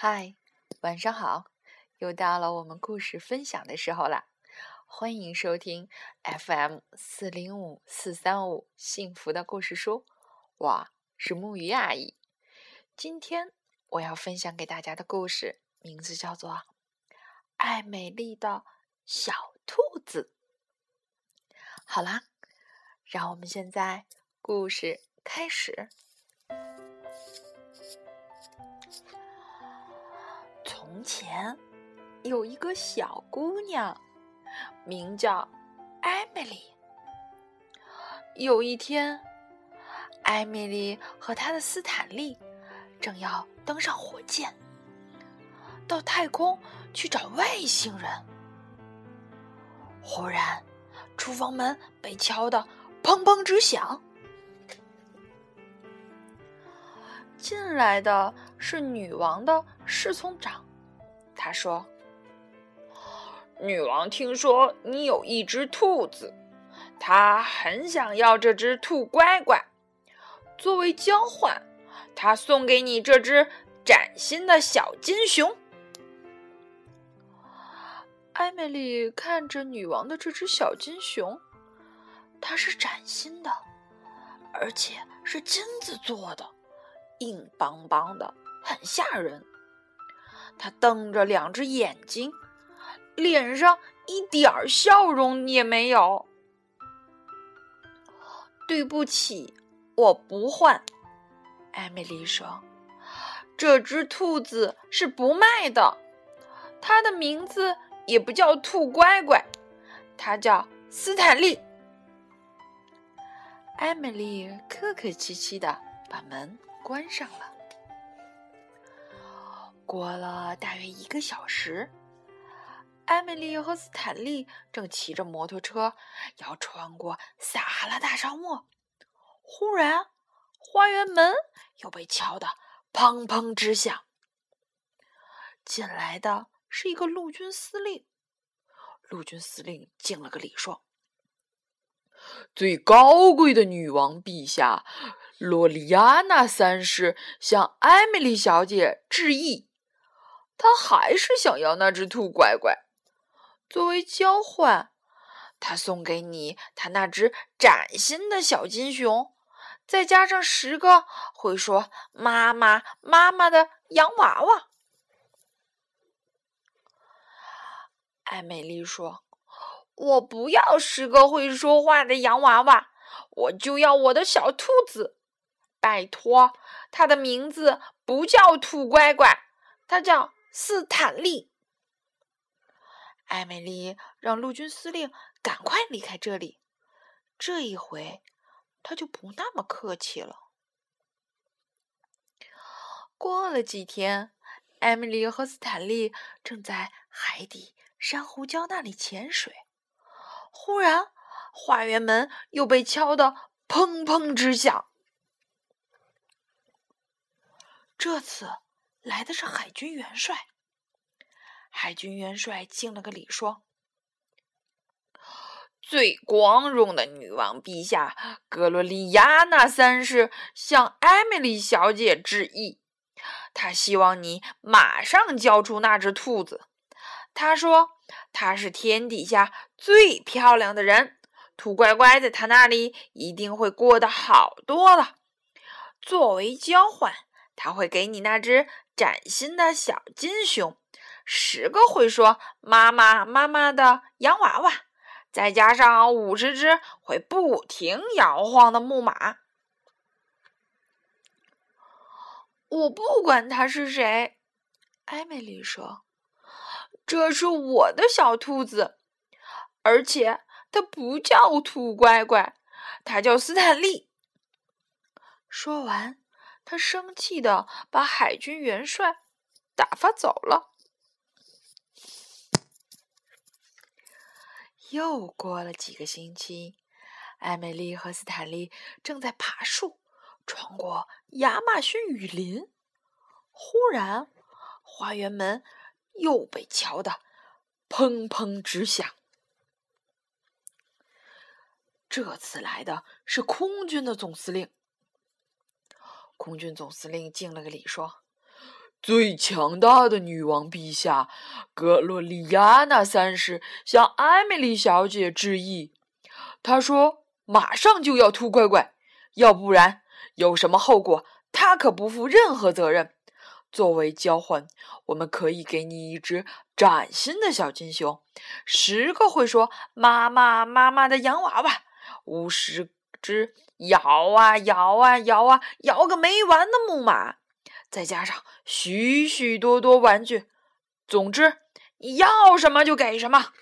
嗨，晚上好！又到了我们故事分享的时候了，欢迎收听 FM 四零五四三五幸福的故事书，我是木鱼阿姨。今天我要分享给大家的故事名字叫做《爱美丽的小兔子》。好啦，让我们现在故事开始。从前有一个小姑娘，名叫艾米丽。有一天，艾米丽和她的斯坦利正要登上火箭，到太空去找外星人。忽然，厨房门被敲得砰砰直响，进来的是女王的侍从长。他说：“女王听说你有一只兔子，她很想要这只兔乖乖。作为交换，她送给你这只崭新的小金熊。”艾米丽看着女王的这只小金熊，它是崭新的，而且是金子做的，硬邦邦的，很吓人。他瞪着两只眼睛，脸上一点儿笑容也没有。对不起，我不换。艾米丽说：“这只兔子是不卖的，它的名字也不叫兔乖乖，它叫斯坦利。”艾米丽客客气气的把门关上了。过了大约一个小时，艾米丽和斯坦利正骑着摩托车要穿过撒哈拉大沙漠。忽然，花园门又被敲得砰砰直响。进来的是一个陆军司令。陆军司令敬了个礼，说：“最高贵的女王陛下，洛丽亚娜三世向艾米丽小姐致意。”他还是想要那只兔乖乖，作为交换，他送给你他那只崭新的小金熊，再加上十个会说“妈妈妈妈”的洋娃娃。艾美丽说：“我不要十个会说话的洋娃娃，我就要我的小兔子。拜托，它的名字不叫兔乖乖，它叫……”斯坦利，艾米丽让陆军司令赶快离开这里。这一回，他就不那么客气了。过了几天，艾米丽和斯坦利正在海底珊瑚礁那里潜水，忽然，花园门又被敲得砰砰直响。这次。来的是海军元帅。海军元帅敬了个礼，说：“最光荣的女王陛下，格罗丽亚娜三世向艾米丽小姐致意。他希望你马上交出那只兔子。他说他是天底下最漂亮的人，兔乖乖在他那里一定会过得好多了。作为交换，他会给你那只。”崭新的小金熊，十个会说“妈妈妈妈”的洋娃娃，再加上五十只会不停摇晃的木马。我不管他是谁，艾米丽说：“这是我的小兔子，而且它不叫兔乖乖，它叫斯坦利。”说完。他生气的把海军元帅打发走了。又过了几个星期，艾美丽和斯坦利正在爬树，穿过亚马逊雨林。忽然，花园门又被敲得砰砰直响。这次来的是空军的总司令。空军总司令敬了个礼，说：“最强大的女王陛下格洛丽亚娜三世向艾米丽小姐致意。她说：“马上就要吐乖乖，要不然有什么后果，她可不负任何责任。作为交换，我们可以给你一只崭新的小金熊，十个会说‘妈妈妈妈’的洋娃娃，五十只摇啊摇啊摇啊摇个没完的木马。”再加上许许多多玩具，总之你要什么就给什么。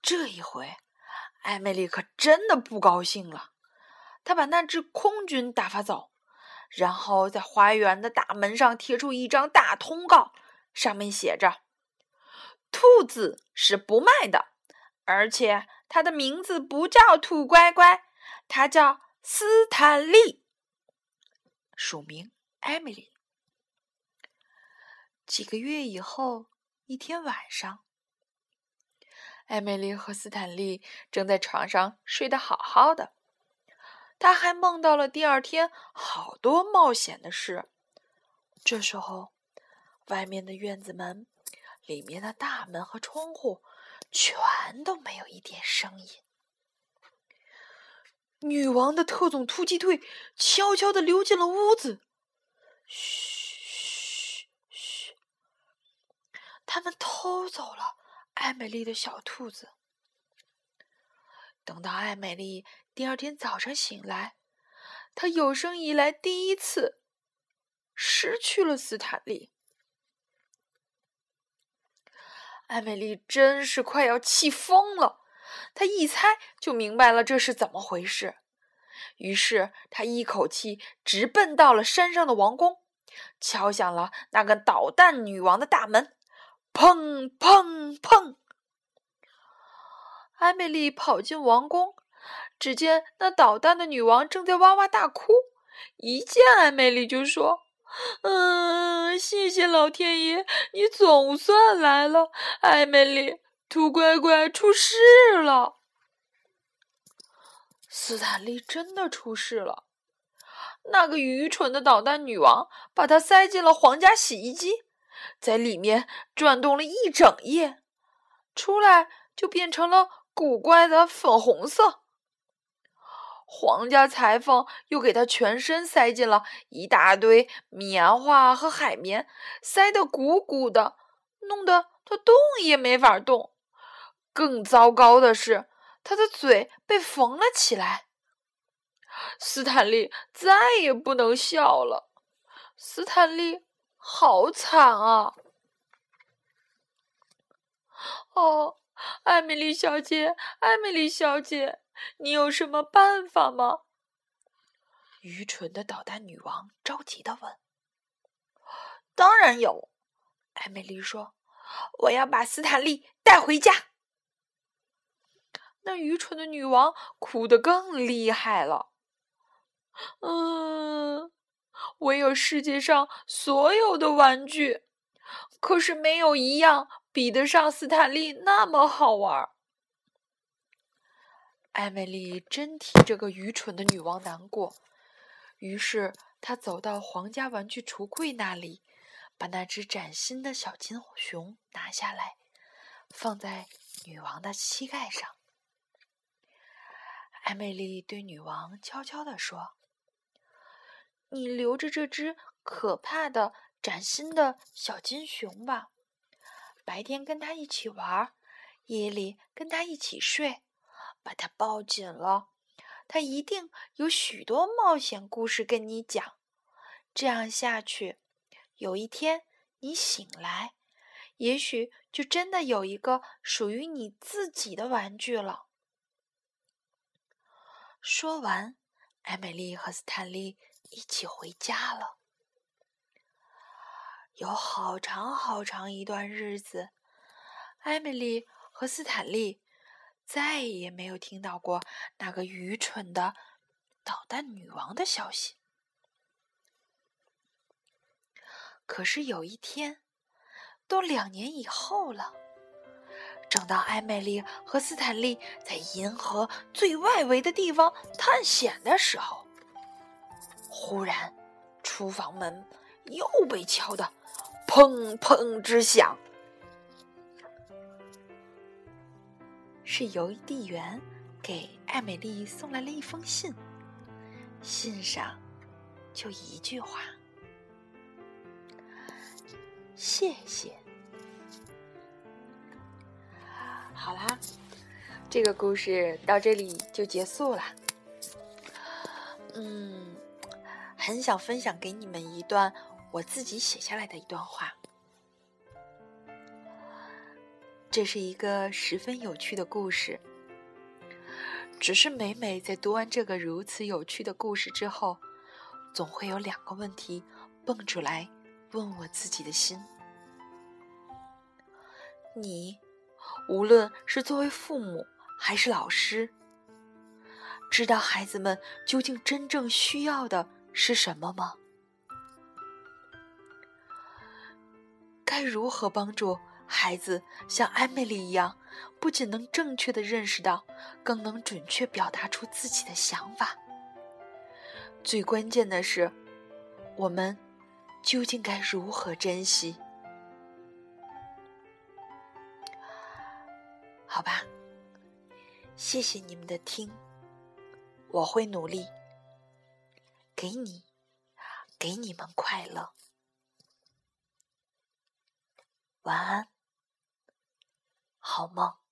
这一回，艾美丽可真的不高兴了。她把那只空军打发走，然后在花园的大门上贴出一张大通告，上面写着：“兔子是不卖的，而且它的名字不叫兔乖乖，它叫……”斯坦利，署名艾米丽。几个月以后，一天晚上，艾米丽和斯坦利正在床上睡得好好的，他还梦到了第二天好多冒险的事。这时候，外面的院子门、里面的大门和窗户全都没有一点声音。女王的特种突击队悄悄地溜进了屋子。嘘嘘嘘！他们偷走了艾美丽的小兔子。等到艾美丽第二天早上醒来，她有生以来第一次失去了斯坦利。艾美丽真是快要气疯了。她一猜就明白了这是怎么回事，于是她一口气直奔到了山上的王宫，敲响了那个捣蛋女王的大门，砰砰砰！艾米丽跑进王宫，只见那捣蛋的女王正在哇哇大哭，一见艾米丽就说：“嗯，谢谢老天爷，你总算来了，艾米丽。”兔乖乖出事了！斯坦利真的出事了。那个愚蠢的捣蛋女王把它塞进了皇家洗衣机，在里面转动了一整夜，出来就变成了古怪的粉红色。皇家裁缝又给他全身塞进了一大堆棉花和海绵，塞得鼓鼓的，弄得他动也没法动。更糟糕的是，他的嘴被缝了起来。斯坦利再也不能笑了。斯坦利，好惨啊！哦，艾米丽小姐，艾米丽小姐，你有什么办法吗？愚蠢的捣蛋女王着急的问。当然有，艾美丽说：“我要把斯坦利带回家。”那愚蠢的女王哭得更厉害了。嗯，我有世界上所有的玩具，可是没有一样比得上斯坦利那么好玩。艾美丽真替这个愚蠢的女王难过，于是她走到皇家玩具橱柜那里，把那只崭新的小金熊拿下来，放在女王的膝盖上。艾美丽对女王悄悄地说：“你留着这只可怕的崭新的小金熊吧，白天跟它一起玩，夜里跟它一起睡，把它抱紧了，他一定有许多冒险故事跟你讲。这样下去，有一天你醒来，也许就真的有一个属于你自己的玩具了。”说完，艾美丽和斯坦利一起回家了。有好长好长一段日子，艾米丽和斯坦利再也没有听到过那个愚蠢的捣蛋女王的消息。可是有一天，都两年以后了。正当艾美丽和斯坦利在银河最外围的地方探险的时候，忽然厨房门又被敲得砰砰直响。是邮递员给艾美丽送来了一封信，信上就一句话：“谢谢。”好啦，这个故事到这里就结束了。嗯，很想分享给你们一段我自己写下来的一段话。这是一个十分有趣的故事，只是每每在读完这个如此有趣的故事之后，总会有两个问题蹦出来问我自己的心：你，无论是作为父母还是老师，知道孩子们究竟真正需要的是什么吗？该如何帮助？孩子像艾米丽一样，不仅能正确的认识到，更能准确表达出自己的想法。最关键的是，我们究竟该如何珍惜？好吧，谢谢你们的听，我会努力，给你，给你们快乐。晚安。好梦。